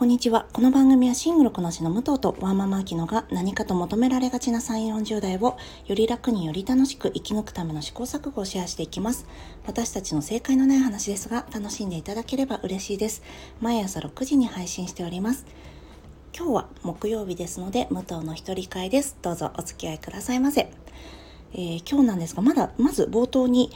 こんにちは。この番組はシングルこなしの武藤とワーママアキノが何かと求められがちな3、40代をより楽により楽しく生き抜くための試行錯誤をシェアしていきます。私たちの正解のない話ですが楽しんでいただければ嬉しいです。毎朝6時に配信しております。今日は木曜日ですので武藤の一人会です。どうぞお付き合いくださいませ。えー、今日なんですが、まだ、まず冒頭に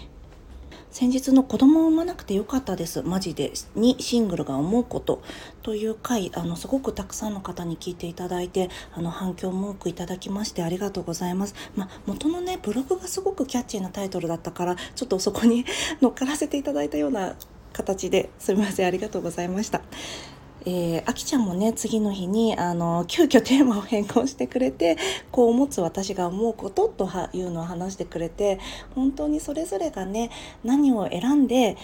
先日の子供を産まなくてよかったです。マジで。にシングルが思うことという回、あの、すごくたくさんの方に聞いていただいて、あの、反響も多くいただきましてありがとうございます。まあ、元のね、ブログがすごくキャッチーなタイトルだったから、ちょっとそこに 乗っからせていただいたような形ですみません。ありがとうございました。えー、あきちゃんもね次の日にあの急遽テーマを変更してくれてこう持つ私が思うことというのを話してくれて本当にそれぞれがね何を選んで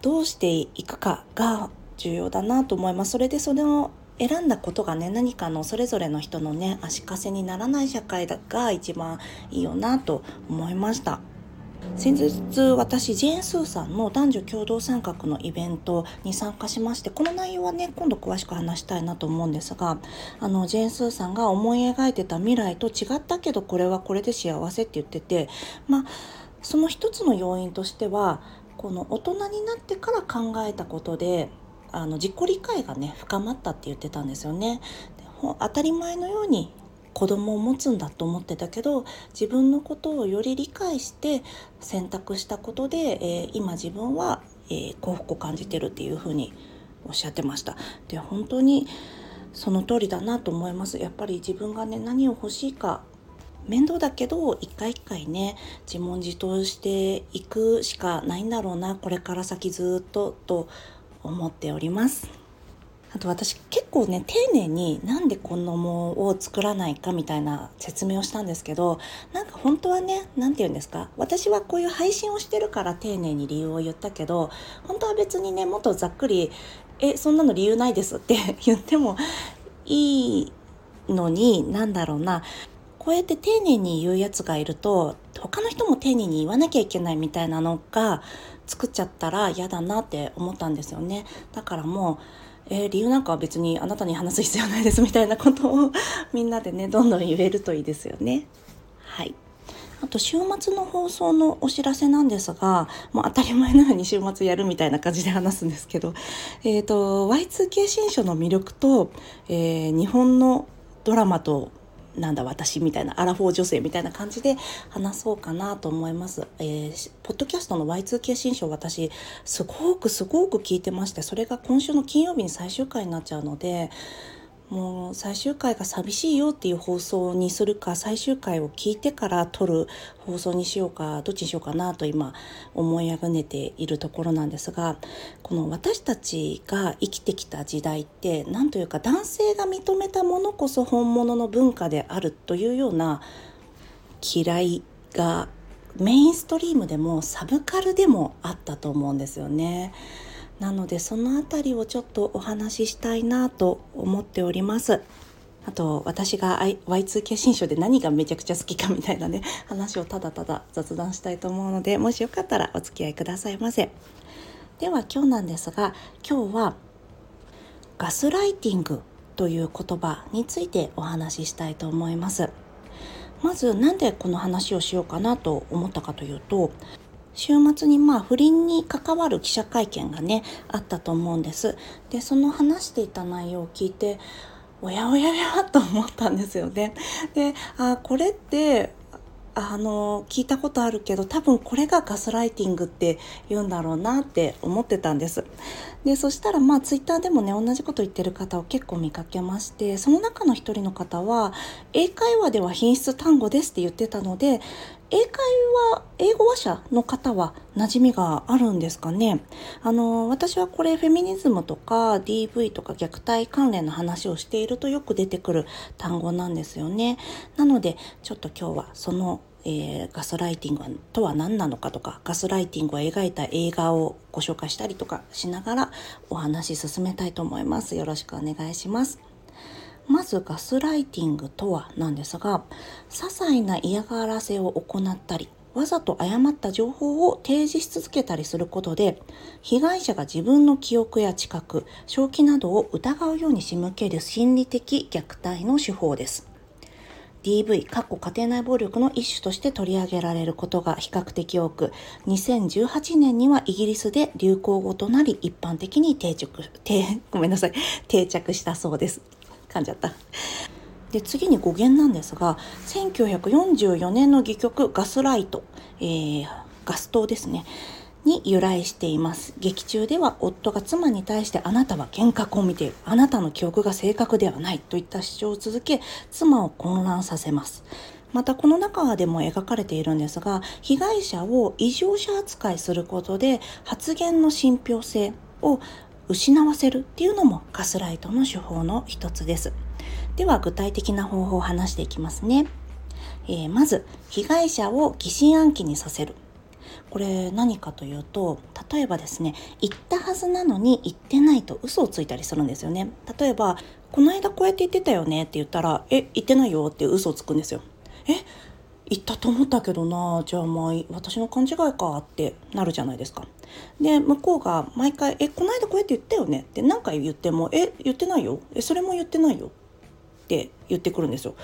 どうしていくかが重要だなと思います。それでそれを選んだことがね何かのそれぞれの人のね足かせにならない社会が一番いいよなと思いました。先日私ジェーン・スーさんの男女共同参画のイベントに参加しましてこの内容はね今度詳しく話したいなと思うんですがあのジェーン・スーさんが思い描いてた未来と違ったけどこれはこれで幸せって言っててまあその一つの要因としてはこの大人になってから考えたことであの自己理解がね深まったって言ってたんですよね。当たり前のように子供を持つんだと思ってたけど自分のことをより理解して選択したことで、えー、今自分は、えー、幸福を感じてるっていうふうにおっしゃってました。で本当にその通りだなと思います。やっぱり自分がね何を欲しいか面倒だけど一回一回ね自問自答していくしかないんだろうなこれから先ずっとと思っております。あと私結構ね丁寧になんでこのもを作らないかみたいな説明をしたんですけどなんか本当はね何て言うんですか？私はこういう配信をしてるから丁寧に理由を言ったけど本当は別にねもっとざっくり「えそんなの理由ないです」って 言ってもいいのになんだろうな。こうやって丁寧に言うやつがいると他の人も丁寧に言わなきゃいけないみたいなのが作っちゃったら嫌だなって思ったんですよね。だからもうえー、理由なんかは別にあなたに話す必要ないですみたいなことを みんなでねどんどん言えるといいですよね。はいあと週末の放送のお知らせなんですが、もう当たり前のように週末やるみたいな感じで話すんですけど、えっ、ー、と、Y2K 新書の魅力と、えー、日本のドラマとなんだ私みたいなアラフォー女性みたいな感じで話そうかなと思います。えー、ポッドキャストの Y2K 新書私すごくすごく聞いてましてそれが今週の金曜日に最終回になっちゃうのでもう最終回が寂しいよっていう放送にするか最終回を聞いてから撮る放送にしようかどっちにしようかなと今思いあぐねているところなんですがこの私たちが生きてきた時代って何というか男性が認めたものこそ本物の文化であるというような嫌いがメインストリームでもサブカルでもあったと思うんですよね。なのでその辺りをちょっとお話ししたいなと思っております。あと私が Y2K 新書で何がめちゃくちゃ好きかみたいなね 話をただただ雑談したいと思うのでもしよかったらお付き合いくださいませ。では今日なんですが今日はガスライティングという言葉についてお話ししたいと思います。まず何でこの話をしようかなと思ったかというと週末にまあ不倫に関わる記者会見がねあったと思うんです。でその話していた内容を聞いておやおやおや と思ったんですよね。であこれってあの聞いたことあるけど多分これがガスライティングって言うんだろうなって思ってたんです。でそしたらまあツイッターでもね同じこと言ってる方を結構見かけましてその中の一人の方は英会話では品質単語ですって言ってたので英会話英語話者の方は馴染みがあるんですかね？あの私はこれフェミニズムとか DV とか虐待関連の話をしているとよく出てくる単語なんですよね。なのでちょっと今日はそのえー、ガスライティングとは何なのかとかガスライティングを描いた映画をご紹介したりとかしながらお話し進めたいと思います。よろしくお願いします。まずガスライティングとはなんですが些細な嫌がらせを行ったりわざと誤った情報を提示し続けたりすることで被害者が自分の記憶や知覚正気などを疑うように仕向ける心理的虐待の手法です DV、家庭内暴力の一種として取り上げられることが比較的多く、2018年にはイギリスで流行語となり一般的に定着、ごめんなさい、定着したそうです。噛んじゃった。で次に語源なんですが1944年の戯曲「ガスライト」えー、ガス灯ですね。に由来しています。劇中では夫が妻に対してあなたは幻覚を見ている。あなたの記憶が正確ではない。といった主張を続け妻を混乱させます。またこの中でも描かれているんですが被害者を異常者扱いすることで発言の信憑性を失わせるっていうのもガスライトの手法の一つです。では具体的な方法を話していきますね。えー、まず被害者を疑心暗鬼にさせる。これ何かというと例えばですね言ったはずなのに言ってないと嘘をついたりするんですよね。例えばこの間こうやって言ってたよねって言ったらえ言ってないよって嘘をつくんですよ。え言ったと思ったけどなじゃあまあ私の勘違いかってなるじゃないですか。で向こうが毎回「えこの間こうやって言ったよね」って何回言っても「え言ってないよ。えそれも言ってないよ」って言ってくるんですよ。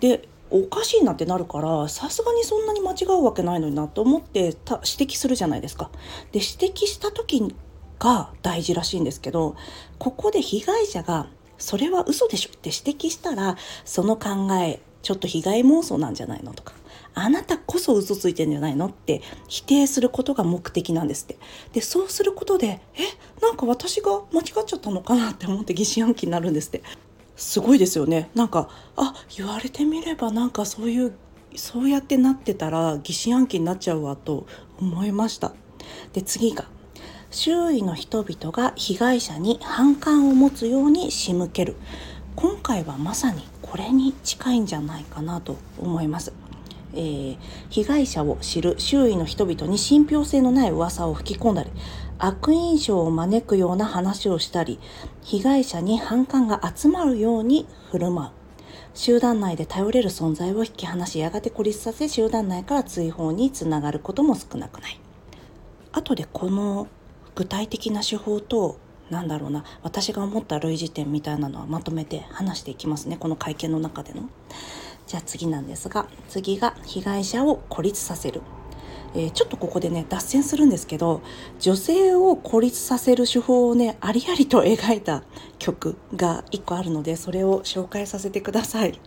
でおかしいなってなるからさすがにそんなに間違うわけないのになと思って指摘するじゃないですか。で指摘した時が大事らしいんですけどここで被害者が「それは嘘でしょ」って指摘したらその考えちょっと被害妄想なんじゃないのとか。あなたこそ嘘ついてんじゃないの？って否定することが目的なんですって。で、そうすることで、え、なんか私が間違っちゃったのかなって思って疑心暗鬼になるんですって。すごいですよね。なんかあ言われてみればなんかそういうそうやってなってたら疑心暗鬼になっちゃうわと思いました。で次が周囲の人々が被害者に反感を持つように仕向ける。今回はまさにこれに近いんじゃないかなと思います。えー、被害者を知る周囲の人々に信憑性のない噂を吹き込んだり悪印象を招くような話をしたり被害者に反感が集まるように振る舞う集団内で頼れる存在を引き離しやがて孤立させ集団内から追放につながることも少なくない後でこの具体的な手法となんだろうな私が思った類似点みたいなのはまとめて話していきますねこの会見の中での。じゃあ次なんですが次が被害者を孤立させる。えー、ちょっとここでね脱線するんですけど女性を孤立させる手法をねありありと描いた曲が1個あるのでそれを紹介させてください。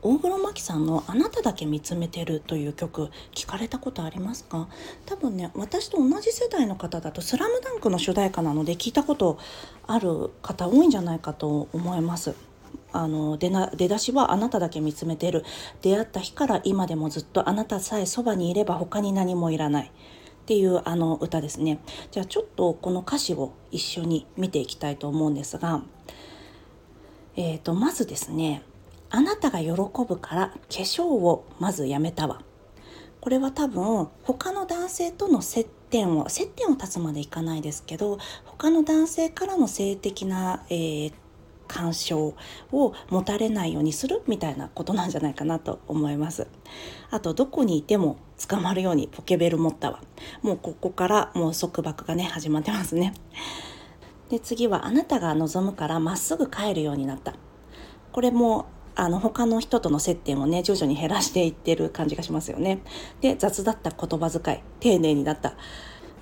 大黒摩季さんの「あなただけ見つめてる」という曲聞かれたことありますか？多分ね私と同じ世代の方だと「スラムダンクの主題歌なので聞いたことある方多いんじゃないかと思います。あの出な出だしはあなただけ見つめてる。出会った日から今でもずっとあなたさえそばにいれば他に何もいらない。っていうあの歌ですね。じゃあちょっとこの歌詞を一緒に見ていきたいと思うんですが、えーと、まずですねあなたが喜ぶから化粧をまずやめたわ。これは多分他の男性との接点を接点を断つまでいかないですけど他の男性からの性的な、えー、干渉を持たれないようにするみたいなことなんじゃないかなと思います。あとどこにいても捕まるようにポケベル持ったわ。もうここからもう束縛がね始まってますね。で次はあなたが望むからまっすぐ帰るようになった。これもあの他の人との接点をね徐々に減らしていってる感じがしますよね。で雑だった言葉遣い丁寧になった。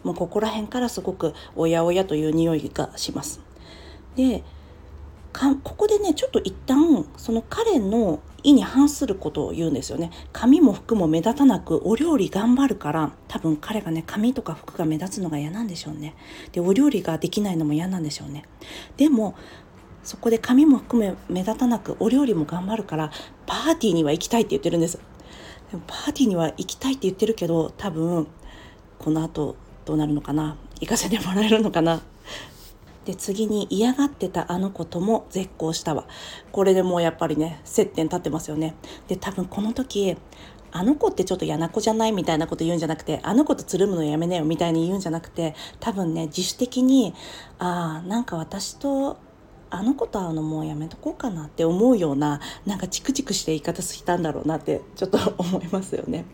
もうここら辺からすごくおやおやという匂いがします。でかここでねちょっと一旦その彼の意に反することを言うんですよね。髪も服も目立たなくお料理頑張るから多分彼がね髪とか服が目立つのが嫌なんでしょうね。でお料理ができないのも嫌なんでしょうね。でもそこで髪も含め目立たなくお料理も頑張るからパーティーには行きたいって言ってるんです。でもパーティーには行きたいって言ってるけど多分この後どうなるのかな行かせてもらえるのかなで次に嫌がってたあの子とも絶交したわ。これでもうやっぱりね接点立ってますよね。で多分この時あの子ってちょっと嫌な子じゃないみたいなこと言うんじゃなくてあの子とつるむのやめなよみたいに言うんじゃなくて多分ね自主的にああなんか私とあの子と会うのもうやめとこうかなって思うようななんかチクチクして言い方したんだろうなってちょっと思いますよね。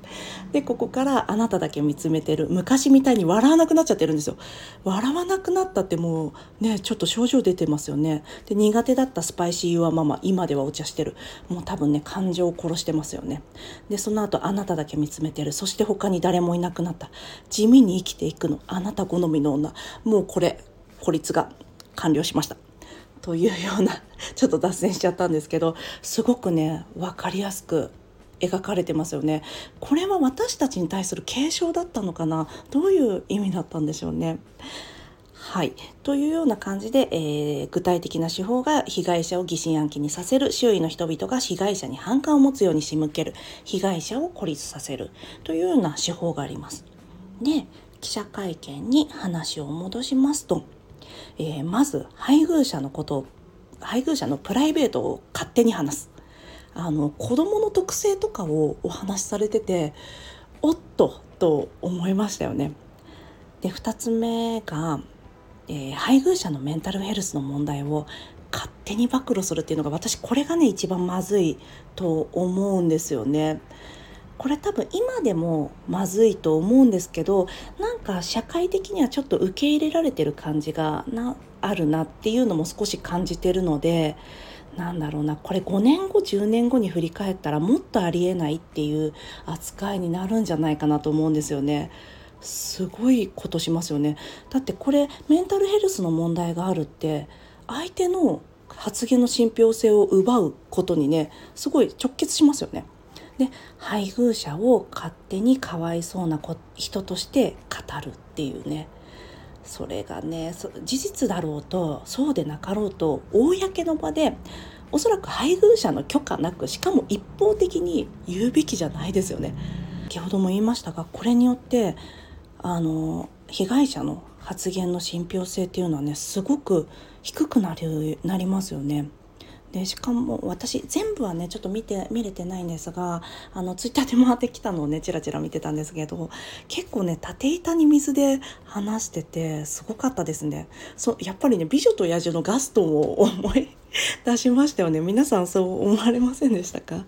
でここからあなただけ見つめてる昔みたいに笑わなくなっちゃってるんですよ。笑わなくなったってもうねちょっと症状出てますよね。で苦手だったスパイシーユアママ今ではお茶してるもう多分ね感情を殺してますよね。でその後あなただけ見つめてるそして他に誰もいなくなった地味に生きていくのあなた好みの女もうこれ孤立が完了しました。というような ちょっと脱線しちゃったんですけどすごくね分かりやすく描かれてますよね。これは私たちに対する継承だったのかな？どういう意味だったんでしょうね？はい、というような感じで、えー、具体的な手法が被害者を疑心暗鬼にさせる周囲の人々が被害者に反感を持つように仕向ける。被害者を孤立させる。というような手法があります。で記者会見に話を戻しますとえー、まず配偶者のこと配偶者のプライベートを勝手に話すあの子供の特性とかをお話しされてておっとと思いましたよね。で2つ目が、えー、配偶者のメンタルヘルスの問題を勝手に暴露するっていうのが私これがね一番まずいと思うんですよね。これ多分今でもまずいと思うんですけどなんか社会的にはちょっと受け入れられてる感じがなあるなっていうのも少し感じてるのでなんだろうなこれ5年後10年後に振り返ったらもっとありえないっていう扱いになるんじゃないかなと思うんですよね。すごいことしますよねだってこれメンタルヘルスの問題があるって相手の発言の信憑性を奪うことにねすごい直結しますよね。で配偶者を勝手にかわいそうな人として語るっていうねそれがね事実だろうとそうでなかろうと公の場でおそらく配偶者の許可なくしかも一方的に言うべきじゃないですよね。先ほども言いましたがこれによってあの被害者の発言の信憑性っていうのはねすごく低くなりなりますよね。でしかも私全部はねちょっと見て見れてないんですがあのツイッターで回ってきたのをねちらちら見てたんですけど結構ね縦板に水で話しててすごかったですね。そうやっぱりね「美女と野獣」のガストンを 思い出しましたよね。皆さんそう思われませんでしたか？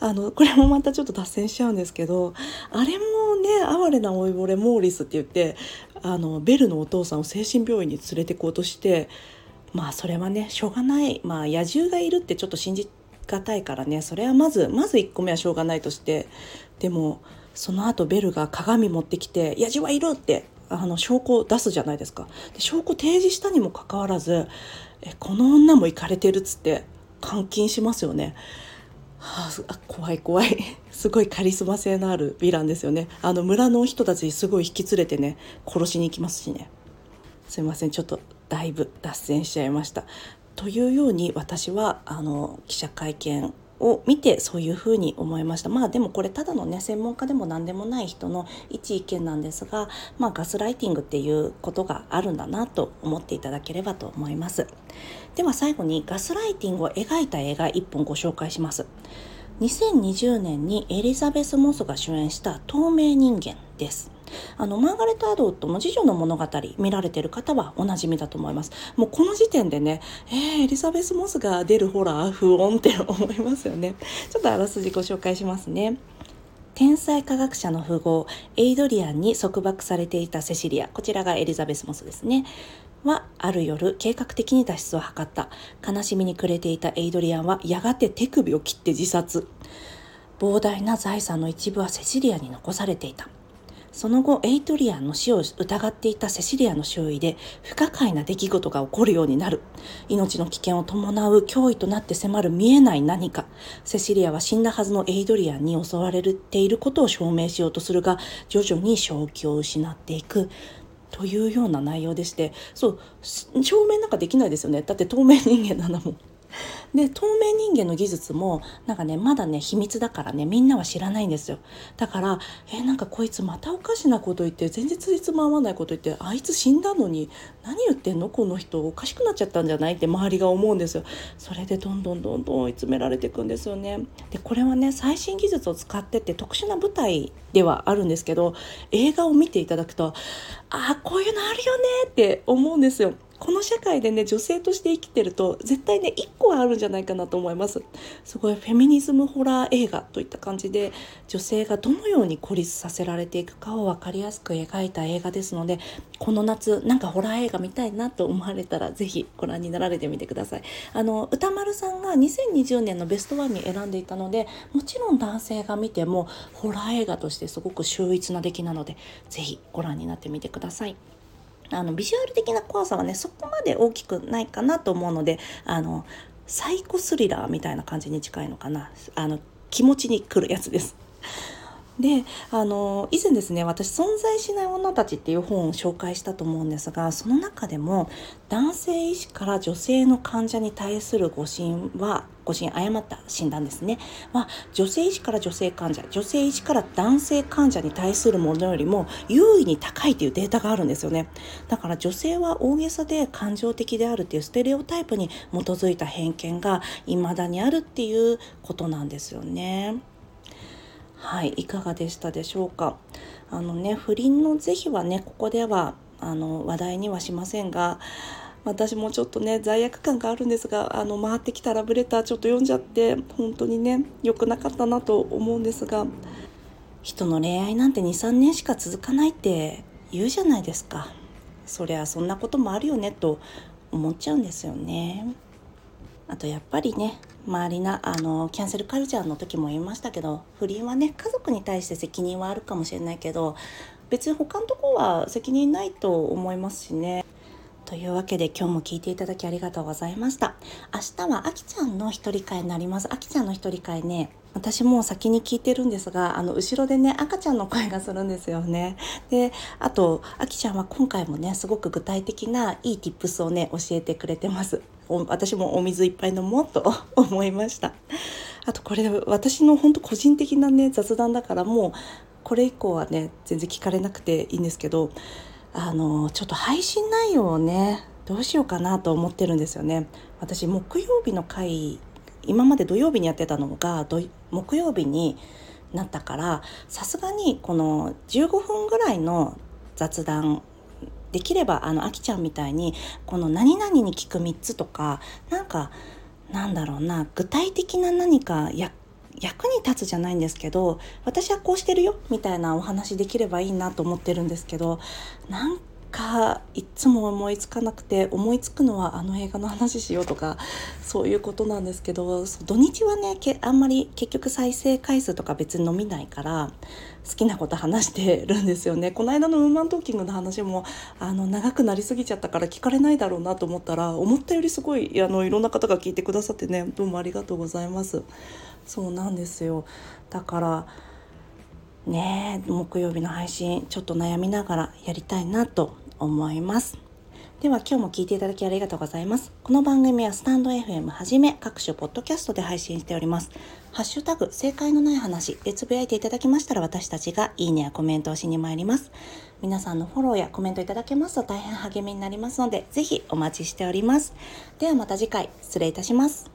あのこれもまたちょっと脱線しちゃうんですけどあれもね哀れな老いぼれモーリスって言ってあのベルのお父さんを精神病院に連れてこうとしてまあそれはねしょうがないまあ野獣がいるってちょっと信じがたいからねそれはまずまず1個目はしょうがないとしてでもその後ベルが鏡持ってきて「野獣はいる!」ってあの証拠を出すじゃないですか。で証拠提示したにもかかわらずえこの女も行かれてるっつって監禁しますよね。はあ、怖い怖いすごいカリスマ性のあるヴィランですよねあの村の人たちすごい引き連れてね殺しに行きますしねすいませんちょっとだいぶ脱線しちゃいました。というように私はあの記者会見を見てそういうふうに思いました。まあでもこれただのね専門家でも何でもない人の一意見なんですが、まあ、ガスライティングっていうことがあるんだなと思っていただければと思います。では最後にガスライティングを描いた映画1本ご紹介します。2020年にエリザベス・モスが主演した透明人間です。あのマーガレット・アドウッドの次女の物語見られてる方はおなじみだと思います。もうこの時点でねえー、エリザベス・モスが出るホラー不穏って思いますよね。ちょっとあらすじご紹介しますね。天才科学者の富豪エイドリアンに束縛されていたセシリア。こちらがエリザベス・モスですね。はある夜計画的に脱出を図った。悲しみに暮れていたエイドリアンはやがて手首を切って自殺。膨大な財産の一部はセシリアに残されていた。その後エイトリアンの死を疑っていたセシリアの周囲で不可解な出来事が起こるようになる。命の危険を伴う脅威となって迫る見えない何か。セシリアは死んだはずのエイドリアンに襲われていることを証明しようとするが徐々に正気を失っていく。というような内容でして。そう証明なんかできないですよね。だって透明人間なんだも。ん で透明人間の技術もなんかねまだね秘密だからねみんなは知らないんですよ。だからえなんかこいつまたおかしなこと言って全然ついつま合わないこと言ってあいつ死んだのに何言ってんの？この人おかしくなっちゃったんじゃない？って周りが思うんですよ。それでどんどんどんどん追い詰められていくんですよね。でこれはね最新技術を使ってて特殊な舞台ではあるんですけど映画を見ていただくとああこういうのあるよねって思うんですよ。この社会でね女性として生きてると絶対ね1個はあるんじゃないかなと思います。すごいフェミニズムホラー映画といった感じで女性がどのように孤立させられていくかを分かりやすく描いた映画ですのでこの夏なんかホラー映画見たいなと思われたら是非ご覧になられてみてください。あの歌丸さんが2020年のベストワンに選んでいたのでもちろん男性が見てもホラー映画としてすごく秀逸な出来なので是非ご覧になってみてください。あのビジュアル的な怖さはねそこまで大きくないかなと思うのであのサイコスリラーみたいな感じに近いのかなあの気持ちに来るやつです。であの以前ですね私「存在しない女たち」っていう本を紹介したと思うんですがその中でも男性医師から女性の患者に対する誤診は誤診誤った診断ですねは女性医師から女性患者女性医師から男性患者に対するものよりも優位に高いというデータがあるんですよねだから女性は大げさで感情的であるっていうステレオタイプに基づいた偏見が未だにあるっていうことなんですよね。はいいかがでしたでしょうか？あのね不倫の是非はねここではあの話題にはしませんが私もちょっとね罪悪感があるんですがあの回ってきたラブレターちょっと読んじゃって本当にね良くなかったなと思うんですが人の恋愛なんて23年しか続かないって言うじゃないですか。そりゃそんなこともあるよねと思っちゃうんですよね。あとやっぱりね周りなあのキャンセルカルチャーの時も言いましたけど不倫はね家族に対して責任はあるかもしれないけど別に他のとこは責任ないと思いますしね。というわけで今日も聞いていただきありがとうございました。明日はあきちゃんの一人会になります。あきちゃんの一人会ね、私もう先に聞いてるんですが、あの、後ろでね、赤ちゃんの声がするんですよね。で、あと、あきちゃんは今回もね、すごく具体的ないい tips をね、教えてくれてます。私もお水いっぱい飲もうと 思いました。あとこれ私の本当個人的なね雑談だからもうこれ以降はね全然聞かれなくていいんですけどあのちょっと配信内容をねどうしようかなと思ってるんですよね。私木曜日の回今まで土曜日にやってたのが木曜日になったからさすがにこの15分ぐらいの雑談できればあのあきちゃんみたいにこの何々に聞く3つとかなんかなんだろうな具体的な何か役に立つじゃないんですけど私はこうしてるよみたいなお話できればいいなと思ってるんですけどなんかいつも思いつかなくて思いつくのはあの映画の話しようとかそういうことなんですけど土日はねけあんまり結局再生回数とか別に伸びないから好きなこと話してるんですよね。この間のウーマントーキングの話もあの長くなりすぎちゃったから聞かれないだろうなと思ったら思ったよりすごいあのいろんな方が聞いてくださってねどうもありがとうございます。そうなんですよ。だからね木曜日の配信ちょっと悩みながらやりたいなと思いますでは今日も聞いていただきありがとうございます。この番組はスタンド FM はじめ各種ポッドキャストで配信しております。ハッシュタグ正解のない話でつぶやいていただきましたら私たちがいいねやコメントをしに参ります。皆さんのフォローやコメントいただけますと大変励みになりますのでぜひお待ちしております。ではまた次回失礼いたします。